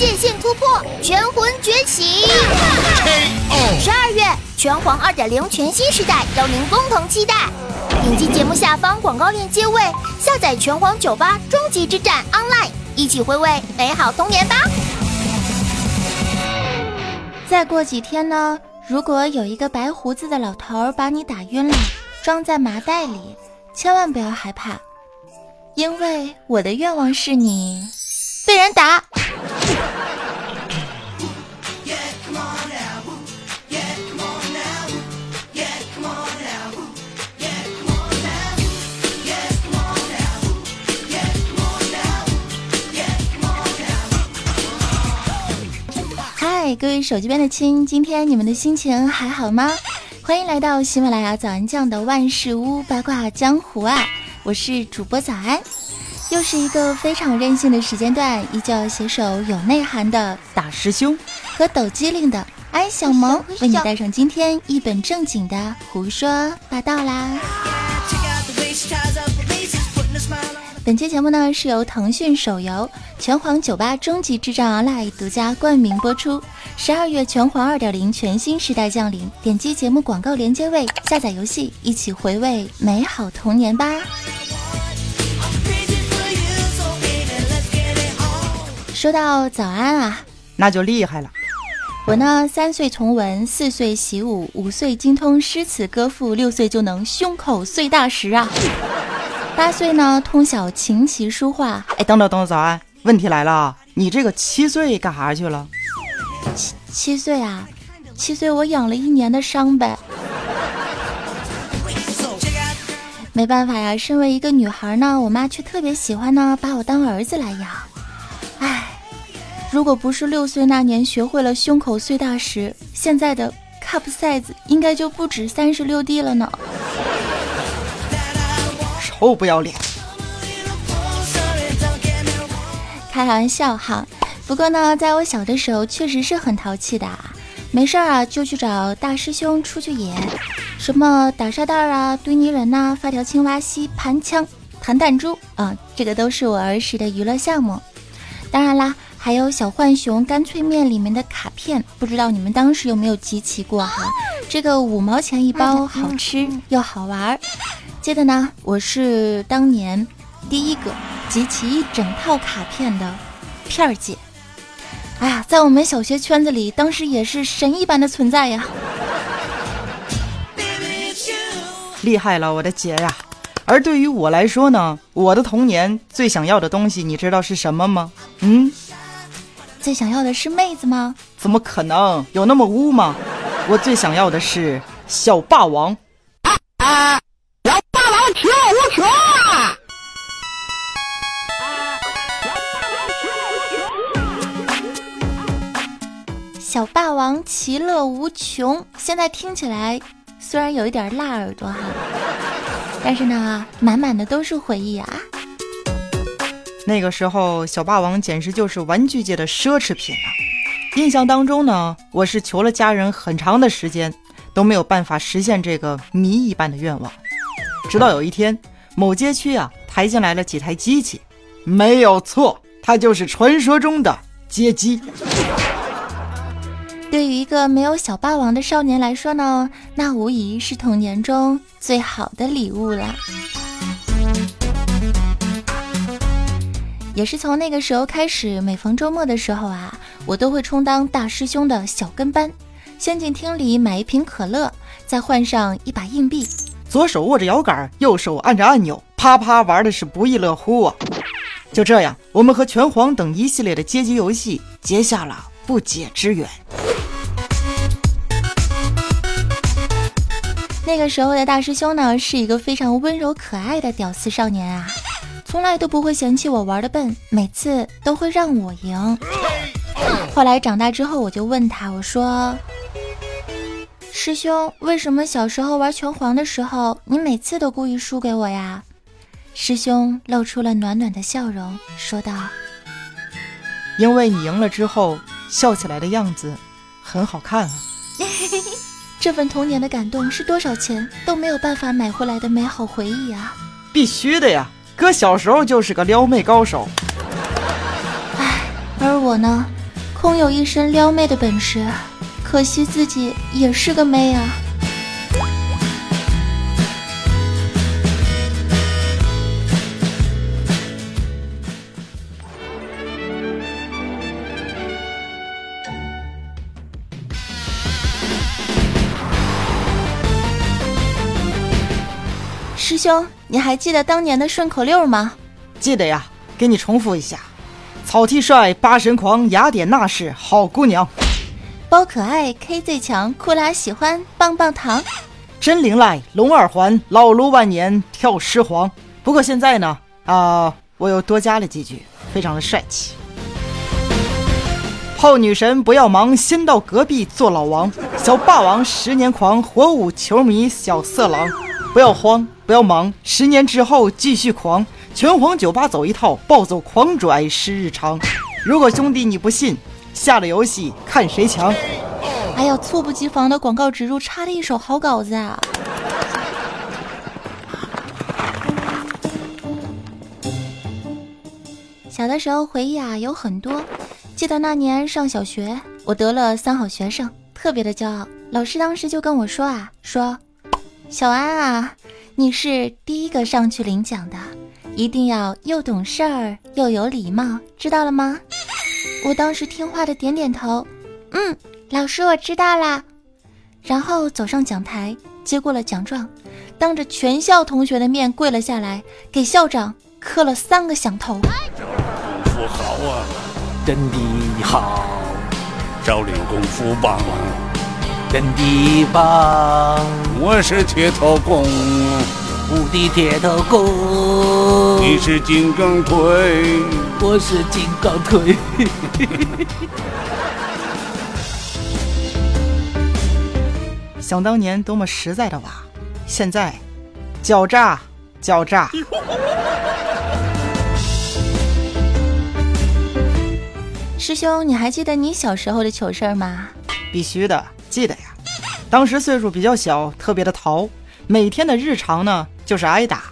界限突破，拳魂觉醒。十二月，拳皇二点零全新时代，邀您共同期待。点击节目下方广告链接位，下载拳皇九八终极之战 Online，一起回味美好童年吧。再过几天呢，如果有一个白胡子的老头把你打晕了，装在麻袋里，千万不要害怕，因为我的愿望是你被人打。嗨，各位手机边的亲，今天你们的心情还好吗？欢迎来到喜马拉雅早安酱的万事屋八卦江湖啊！我是主播早安，又是一个非常任性的时间段，依旧携手有内涵的大师兄和抖机灵的安小萌，为你带上今天一本正经的胡说八道啦。本期节目呢是由腾讯手游《拳皇九八终极之战 Online》独家冠名播出。十二月拳皇二点零全新时代降临，点击节目广告连接位下载游戏，一起回味美好童年吧。说到早安啊，那就厉害了。我呢，三岁从文，四岁习武，五岁精通诗词歌赋，六岁就能胸口碎大石啊。八岁呢，通晓琴棋书画。哎，等等等等，早安，问题来了，你这个七岁干啥去了？七七岁啊，七岁我养了一年的伤呗。没办法呀，身为一个女孩呢，我妈却特别喜欢呢，把我当儿子来养。唉，如果不是六岁那年学会了胸口碎大石，现在的 cup size 应该就不止三十六 D 了呢。臭不要脸！开玩笑哈。不过呢，在我小的时候确实是很淘气的，没事儿啊就去找大师兄出去野，什么打沙袋啊、堆泥人呐、发条青蛙、吸盘枪、弹弹珠啊，这个都是我儿时的娱乐项目。当然啦，还有小浣熊干脆面里面的卡片，不知道你们当时有没有集齐过哈？这个五毛钱一包，好吃又好玩儿。记得呢，我是当年第一个集齐一整套卡片的片儿姐。哎呀，在我们小学圈子里，当时也是神一般的存在呀！厉害了，我的姐呀！而对于我来说呢，我的童年最想要的东西，你知道是什么吗？嗯，最想要的是妹子吗？怎么可能？有那么污吗？我最想要的是小霸王。啊！小小霸王其乐无穷，现在听起来虽然有一点辣耳朵哈，但是呢，满满的都是回忆啊。那个时候，小霸王简直就是玩具界的奢侈品啊！印象当中呢，我是求了家人很长的时间，都没有办法实现这个谜一般的愿望。直到有一天，某街区啊抬进来了几台机器，没有错，它就是传说中的街机。对于一个没有小霸王的少年来说呢，那无疑是童年中最好的礼物了。也是从那个时候开始，每逢周末的时候啊，我都会充当大师兄的小跟班，先进厅里买一瓶可乐，再换上一把硬币，左手握着摇杆，右手按着按钮，啪啪玩的是不亦乐乎啊！就这样，我们和拳皇等一系列的街机游戏结下了不解之缘。个时候的大师兄呢，是一个非常温柔可爱的屌丝少年啊，从来都不会嫌弃我玩的笨，每次都会让我赢。后来长大之后，我就问他，我说：“师兄，为什么小时候玩拳皇的时候，你每次都故意输给我呀？”师兄露出了暖暖的笑容，说道：“因为你赢了之后，笑起来的样子很好看啊。”这份童年的感动是多少钱都没有办法买回来的美好回忆啊！必须的呀，哥小时候就是个撩妹高手。唉，而我呢，空有一身撩妹的本事，可惜自己也是个妹啊。师兄，你还记得当年的顺口溜吗？记得呀，给你重复一下：草剃帅，八神狂，雅典娜是好姑娘，包可爱，K 最强，库拉喜欢棒棒糖，真灵赖，龙耳环，老卢万年跳狮皇。不过现在呢，啊，我又多加了几句，非常的帅气。泡女神不要忙，先到隔壁做老王。小霸王十年狂，火舞球迷小色狼。不要慌，不要忙，十年之后继续狂。拳皇酒吧走一套，暴走狂拽是日常。如果兄弟你不信，下了游戏看谁强。哎呀，猝不及防的广告植入，插了一手好稿子啊！小的时候回忆啊有很多，记得那年上小学，我得了三好学生，特别的骄傲。老师当时就跟我说啊，说。小安啊，你是第一个上去领奖的，一定要又懂事儿又有礼貌，知道了吗？我当时听话的点点头，嗯，老师我知道啦。然后走上讲台，接过了奖状，当着全校同学的面跪了下来，给校长磕了三个响头。功夫好啊，真的好，少林功夫棒。真的棒！我是铁头功，无敌铁头功。你是金刚腿，我是金刚腿。想当年多么实在的娃，现在狡诈，狡诈。师兄，你还记得你小时候的糗事吗？必须的。记得呀，当时岁数比较小，特别的淘。每天的日常呢，就是挨打。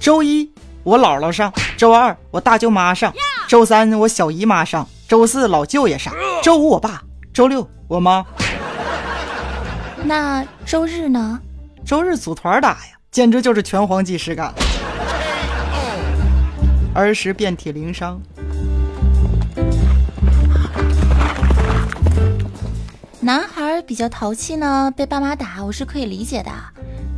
周一我姥姥上，周二我大舅妈上，周三我小姨妈上，周四老舅爷上，周五我爸，周六我妈。那周日呢？周日组团打呀，简直就是拳皇即视感。儿时遍体鳞伤。比较淘气呢，被爸妈打我是可以理解的。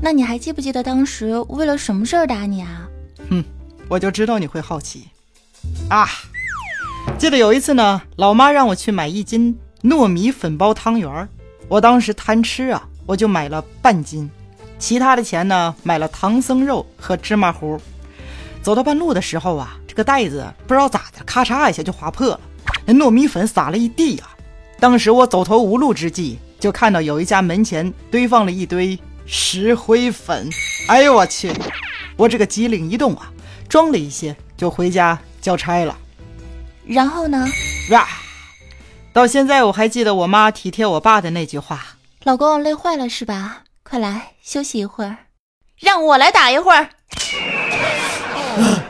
那你还记不记得当时为了什么事儿打你啊？哼，我就知道你会好奇啊！记得有一次呢，老妈让我去买一斤糯米粉包汤圆儿，我当时贪吃啊，我就买了半斤，其他的钱呢买了唐僧肉和芝麻糊。走到半路的时候啊，这个袋子不知道咋的，咔嚓一下就划破了，那糯米粉撒了一地啊！当时我走投无路之际，就看到有一家门前堆放了一堆石灰粉。哎呦我去！我这个机灵一动啊，装了一些就回家交差了。然后呢？哇！到现在我还记得我妈体贴我爸的那句话：“老公累坏了是吧？快来休息一会儿，让我来打一会儿。”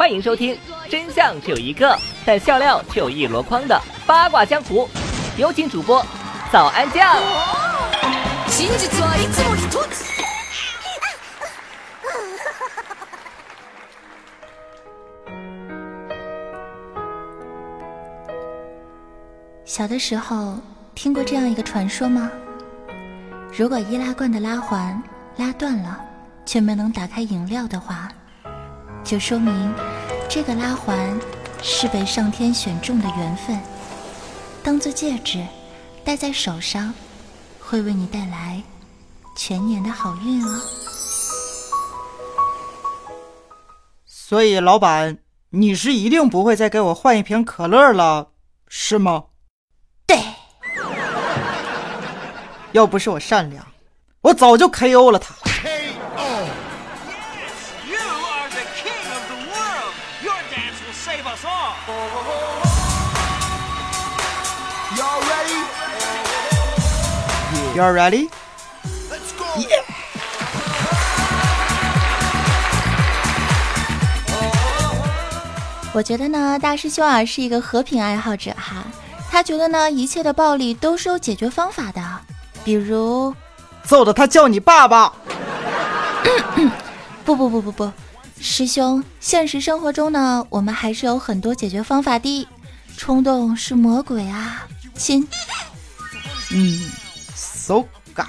欢迎收听，真相只有一个，但笑料却有一箩筐的八卦江湖。有请主播早安酱。小的时候听过这样一个传说吗？如果易拉罐的拉环拉断了，却没能打开饮料的话。就说明这个拉环是被上天选中的缘分，当做戒指戴在手上，会为你带来全年的好运哦。所以，老板，你是一定不会再给我换一瓶可乐了，是吗？对。要不是我善良，我早就 KO 了他。You are ready? Yeah. 我觉得呢，大师兄啊是一个和平爱好者哈。他觉得呢，一切的暴力都是有解决方法的，比如揍的他叫你爸爸。不不不不不，师兄，现实生活中呢，我们还是有很多解决方法的。冲动是魔鬼啊，亲。嗯，so ga。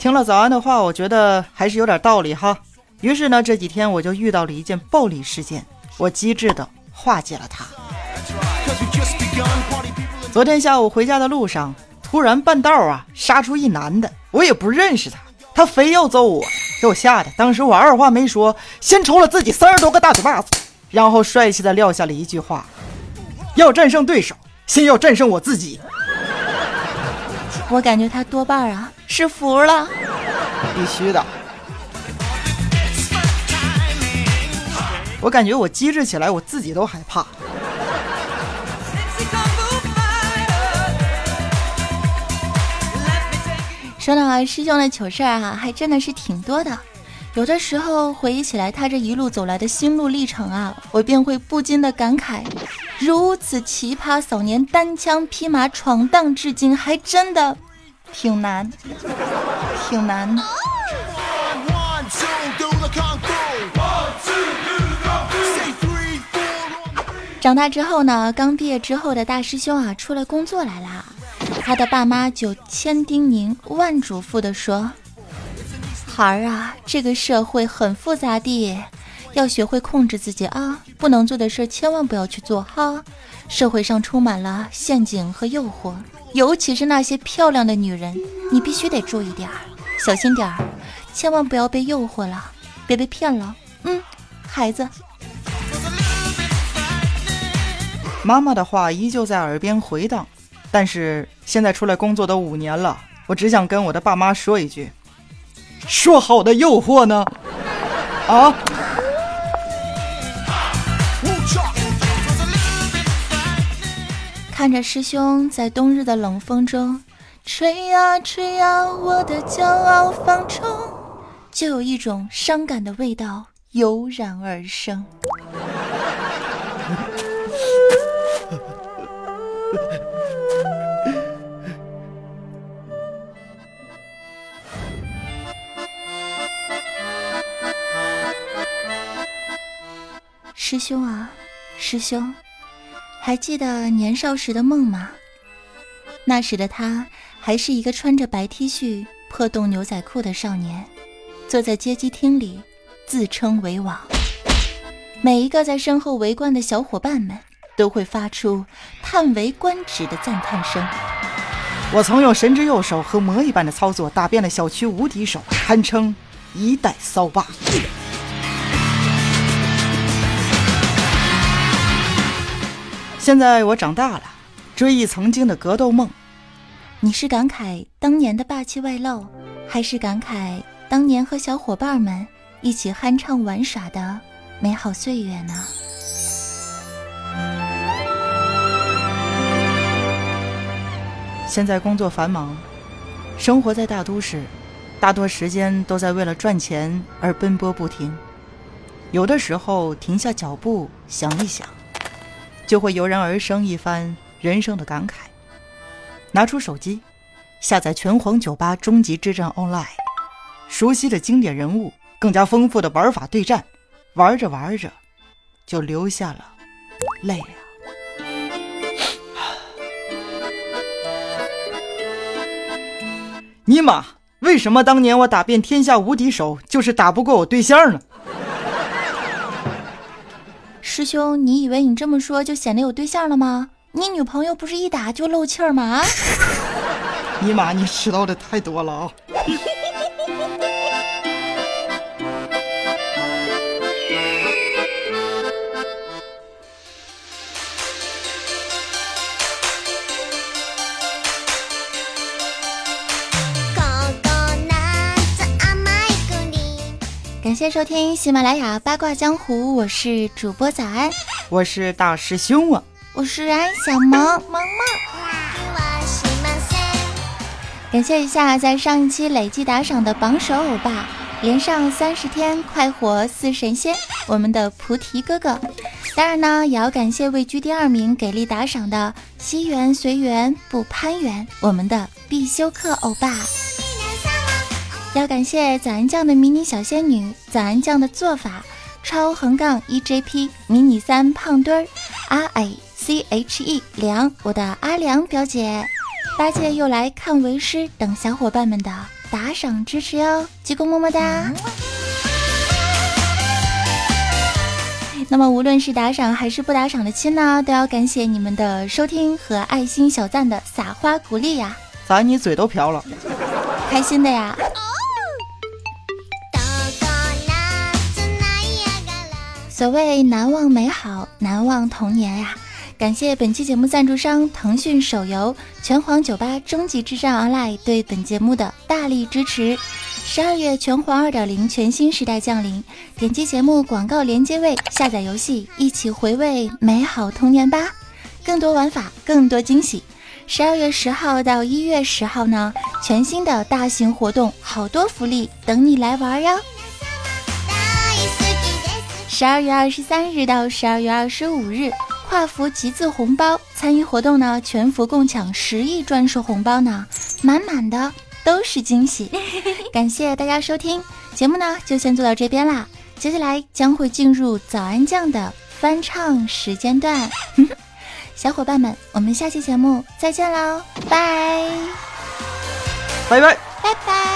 听了早安的话，我觉得还是有点道理哈。于是呢，这几天我就遇到了一件暴力事件，我机智的化解了它。昨天下午回家的路上，突然半道啊杀出一男的，我也不认识他，他非要揍我，给我吓的。当时我二话没说，先抽了自己三十多个大嘴巴子，然后帅气的撂下了一句话：要战胜对手，先要战胜我自己。我感觉他多半啊是服了，必须的。我感觉我机智起来，我自己都害怕。说到师兄的糗事儿哈，还真的是挺多的。有的时候回忆起来他这一路走来的心路历程啊，我便会不禁的感慨：如此奇葩少年单枪匹马闯荡至今，还真的挺难，挺难。长大之后呢，刚毕业之后的大师兄啊，出来工作来啦。他的爸妈就千叮咛万嘱咐的说：“孩儿啊，这个社会很复杂的，要学会控制自己啊，不能做的事千万不要去做哈。社会上充满了陷阱和诱惑，尤其是那些漂亮的女人，你必须得注意点儿，小心点儿，千万不要被诱惑了，别被骗了。嗯，孩子。”妈妈的话依旧在耳边回荡，但是现在出来工作都五年了，我只想跟我的爸妈说一句：说好的诱惑呢？啊！看着师兄在冬日的冷风中吹呀吹呀，我的骄傲放纵，就有一种伤感的味道油然而生。师兄啊，师兄，还记得年少时的梦吗？那时的他还是一个穿着白 T 恤、破洞牛仔裤的少年，坐在街机厅里，自称为王。每一个在身后围观的小伙伴们都会发出叹为观止的赞叹声。我曾用神之右手和魔一般的操作打遍了小区无敌手，堪称一代骚霸。现在我长大了，追忆曾经的格斗梦。你是感慨当年的霸气外露，还是感慨当年和小伙伴们一起酣畅玩耍的美好岁月呢？现在工作繁忙，生活在大都市，大多时间都在为了赚钱而奔波不停。有的时候停下脚步想一想。就会油然而生一番人生的感慨。拿出手机，下载拳皇酒吧终极之战 Online，熟悉的经典人物，更加丰富的玩法对战，玩着玩着，就流下了泪啊！尼玛，为什么当年我打遍天下无敌手，就是打不过我对象呢？师兄，你以为你这么说就显得有对象了吗？你女朋友不是一打就漏气儿吗？尼玛，你知道的太多了啊！感谢收听喜马拉雅八卦江湖，我是主播早安，我是大师兄啊，我是安小萌萌萌。感谢一下在上一期累计打赏的榜首欧巴，连上三十天快活似神仙，我们的菩提哥哥。当然呢，也要感谢位居第二名给力打赏的西缘随缘不攀缘，我们的必修课欧巴。要感谢早安酱的迷你小仙女，早安酱的做法超横杠 EJP 迷你三胖墩儿 R A C H E 梁，我的阿良表姐。八戒又来看为师等小伙伴们的打赏支持哟，鞠躬么么哒！那么无论是打赏还是不打赏的亲呢，都要感谢你们的收听和爱心小赞的撒花鼓励呀！咋你嘴都瓢了？开心的呀！所谓难忘美好，难忘童年呀！感谢本期节目赞助商腾讯手游《拳皇九八终极之战 Online》对本节目的大力支持。十二月拳皇二点零全新时代降临，点击节目广告连接位下载游戏，一起回味美好童年吧！更多玩法，更多惊喜。十二月十号到一月十号呢，全新的大型活动，好多福利等你来玩哟！十二月二十三日到十二月二十五日。跨服集字红包参与活动呢，全服共抢十亿专属红包呢，满满的都是惊喜。感谢大家收听节目呢，就先做到这边啦。接下来将会进入早安酱的翻唱时间段，小伙伴们，我们下期节目再见喽，拜拜拜拜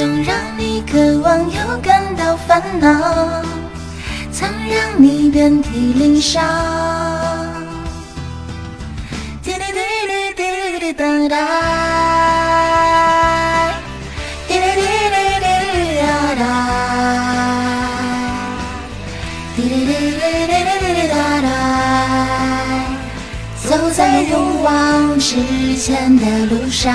总让你渴望又感到烦恼，曾让你遍体鳞伤。滴滴滴滴滴滴哒哒，滴滴滴滴滴哒哒，滴滴滴滴滴滴哒哒，走在勇往直前的路上。